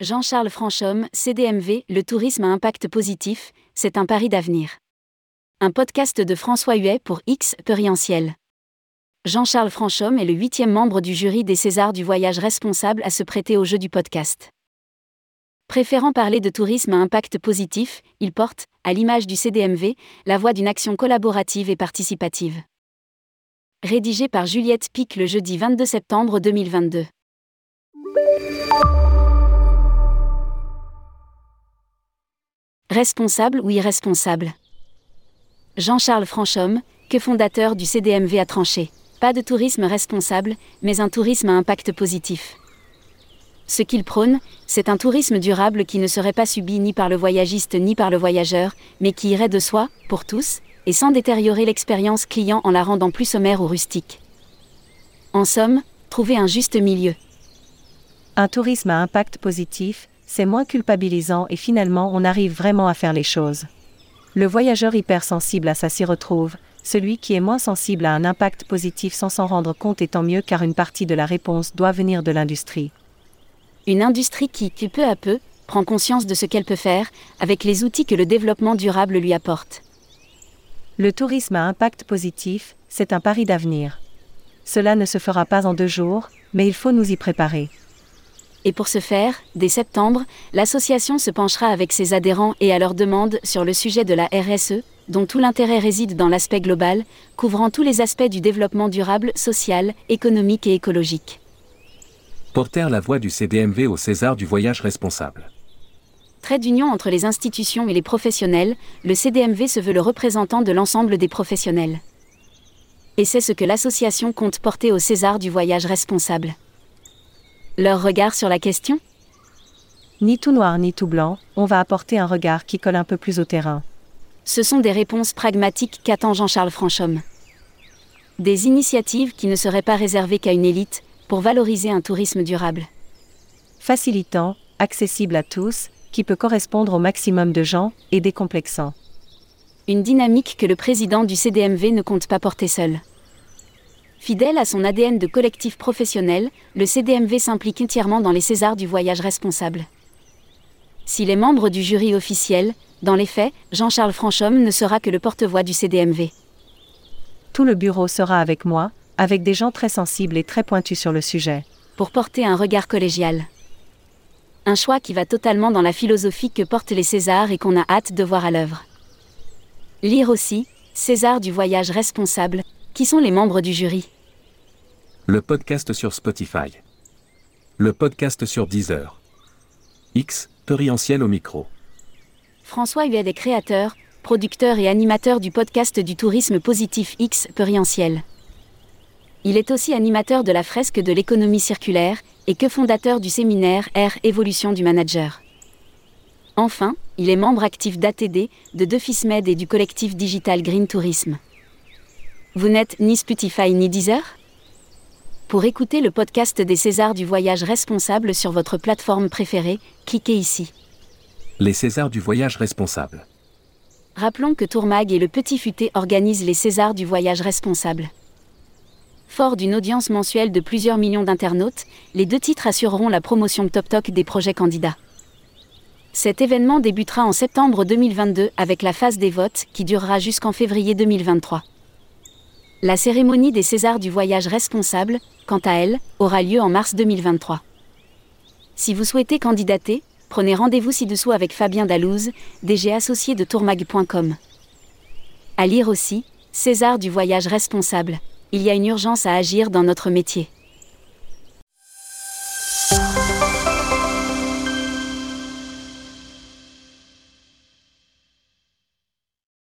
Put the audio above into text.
Jean-Charles Franchomme, CDMV, le tourisme à impact positif, c'est un pari d'avenir. Un podcast de François Huet pour X Perientiel. Jean-Charles Franchomme est le huitième membre du jury des Césars du voyage responsable à se prêter au jeu du podcast. Préférant parler de tourisme à impact positif, il porte, à l'image du CDMV, la voix d'une action collaborative et participative. Rédigé par Juliette Pic le jeudi 22 septembre 2022. Responsable ou irresponsable? Jean-Charles Franchomme, que fondateur du CDMV a tranché. Pas de tourisme responsable, mais un tourisme à impact positif. Ce qu'il prône, c'est un tourisme durable qui ne serait pas subi ni par le voyagiste ni par le voyageur, mais qui irait de soi, pour tous, et sans détériorer l'expérience client en la rendant plus sommaire ou rustique. En somme, trouver un juste milieu. Un tourisme à impact positif, c'est moins culpabilisant et finalement on arrive vraiment à faire les choses. Le voyageur hypersensible à ça s'y retrouve, celui qui est moins sensible à un impact positif sans s'en rendre compte étant mieux car une partie de la réponse doit venir de l'industrie. Une industrie qui, peu à peu, prend conscience de ce qu'elle peut faire, avec les outils que le développement durable lui apporte. Le tourisme à impact positif, c'est un pari d'avenir. Cela ne se fera pas en deux jours, mais il faut nous y préparer. Et pour ce faire, dès septembre, l'association se penchera avec ses adhérents et à leur demande sur le sujet de la RSE, dont tout l'intérêt réside dans l'aspect global, couvrant tous les aspects du développement durable, social, économique et écologique. Portèrent la voix du CDMV au César du voyage responsable. Trait d'union entre les institutions et les professionnels, le CDMV se veut le représentant de l'ensemble des professionnels. Et c'est ce que l'association compte porter au César du voyage responsable. Leur regard sur la question? Ni tout noir ni tout blanc, on va apporter un regard qui colle un peu plus au terrain. Ce sont des réponses pragmatiques qu'attend Jean-Charles Franchomme. Des initiatives qui ne seraient pas réservées qu'à une élite, pour valoriser un tourisme durable. Facilitant, accessible à tous, qui peut correspondre au maximum de gens, et décomplexant. Une dynamique que le président du CDMV ne compte pas porter seul. Fidèle à son ADN de collectif professionnel, le CDMV s'implique entièrement dans les Césars du voyage responsable. S'il est membre du jury officiel, dans les faits, Jean-Charles Franchomme ne sera que le porte-voix du CDMV. Tout le bureau sera avec moi, avec des gens très sensibles et très pointus sur le sujet. Pour porter un regard collégial. Un choix qui va totalement dans la philosophie que portent les Césars et qu'on a hâte de voir à l'œuvre. Lire aussi, César du voyage responsable, qui sont les membres du jury Le podcast sur Spotify. Le podcast sur Deezer. X, Torientiel au micro. François Huet est créateur, producteur et animateur du podcast du tourisme positif X Perientiel. Il est aussi animateur de la fresque de l'économie circulaire et que fondateur du séminaire R Évolution du manager. Enfin, il est membre actif d'ATD, de Defismed et du collectif digital Green Tourisme. Vous n'êtes ni Spotify ni Deezer? Pour écouter le podcast des Césars du voyage responsable sur votre plateforme préférée, cliquez ici. Les Césars du voyage responsable. Rappelons que Tourmag et le Petit Futé organisent les Césars du voyage responsable. Fort d'une audience mensuelle de plusieurs millions d'internautes, les deux titres assureront la promotion top talk des projets candidats. Cet événement débutera en septembre 2022 avec la phase des votes qui durera jusqu'en février 2023. La cérémonie des Césars du voyage responsable, quant à elle, aura lieu en mars 2023. Si vous souhaitez candidater, prenez rendez-vous ci-dessous avec Fabien Dalouse, DG associé de tourmag.com. À lire aussi, César du voyage responsable. Il y a une urgence à agir dans notre métier.